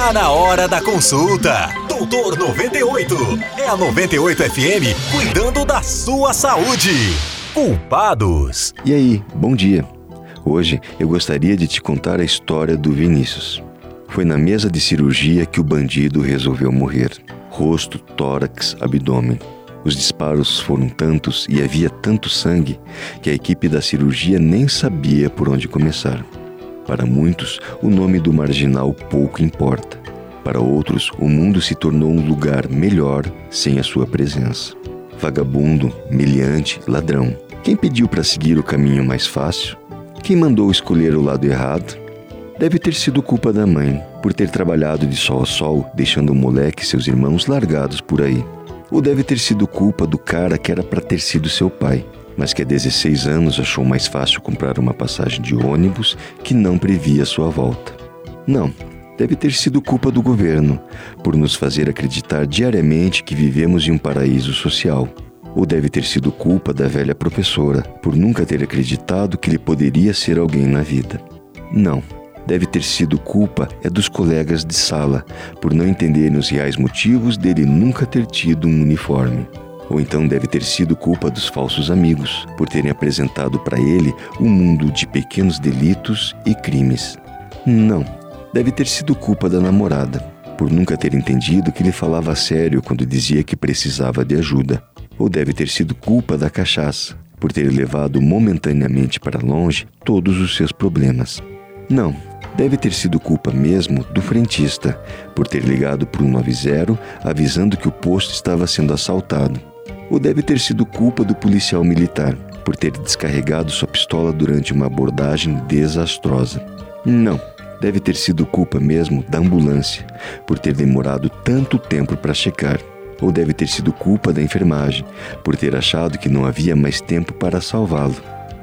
Tá na hora da consulta. Doutor 98. É a 98 FM cuidando da sua saúde. Culpados. E aí, bom dia. Hoje eu gostaria de te contar a história do Vinícius. Foi na mesa de cirurgia que o bandido resolveu morrer. Rosto, tórax, abdômen. Os disparos foram tantos e havia tanto sangue que a equipe da cirurgia nem sabia por onde começar. Para muitos, o nome do marginal pouco importa. Para outros, o mundo se tornou um lugar melhor sem a sua presença. Vagabundo, meliante, ladrão. Quem pediu para seguir o caminho mais fácil? Quem mandou escolher o lado errado? Deve ter sido culpa da mãe, por ter trabalhado de sol a sol, deixando o moleque e seus irmãos largados por aí. Ou deve ter sido culpa do cara que era para ter sido seu pai, mas que há 16 anos achou mais fácil comprar uma passagem de ônibus que não previa sua volta. Não, deve ter sido culpa do governo, por nos fazer acreditar diariamente que vivemos em um paraíso social. Ou deve ter sido culpa da velha professora, por nunca ter acreditado que ele poderia ser alguém na vida. Não, deve ter sido culpa é dos colegas de sala, por não entenderem os reais motivos dele nunca ter tido um uniforme. Ou então deve ter sido culpa dos falsos amigos, por terem apresentado para ele um mundo de pequenos delitos e crimes. Não, deve ter sido culpa da namorada, por nunca ter entendido que ele falava sério quando dizia que precisava de ajuda. Ou deve ter sido culpa da cachaça, por ter levado momentaneamente para longe todos os seus problemas. Não, deve ter sido culpa mesmo do frentista, por ter ligado para o 90 avisando que o posto estava sendo assaltado ou deve ter sido culpa do policial militar por ter descarregado sua pistola durante uma abordagem desastrosa. Não, deve ter sido culpa mesmo da ambulância por ter demorado tanto tempo para checar. Ou deve ter sido culpa da enfermagem por ter achado que não havia mais tempo para salvá-lo.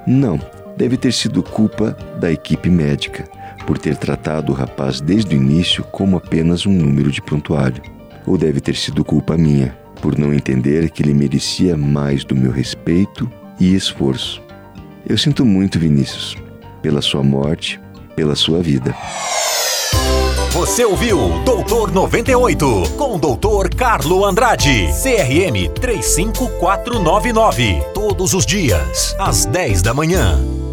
Não, deve ter sido culpa da equipe médica por ter tratado o rapaz desde o início como apenas um número de prontuário. Ou deve ter sido culpa minha por não entender que ele merecia mais do meu respeito e esforço. Eu sinto muito, Vinícius, pela sua morte, pela sua vida. Você ouviu Doutor 98 com o Doutor Carlo Andrade, CRM 35499, todos os dias, às 10 da manhã.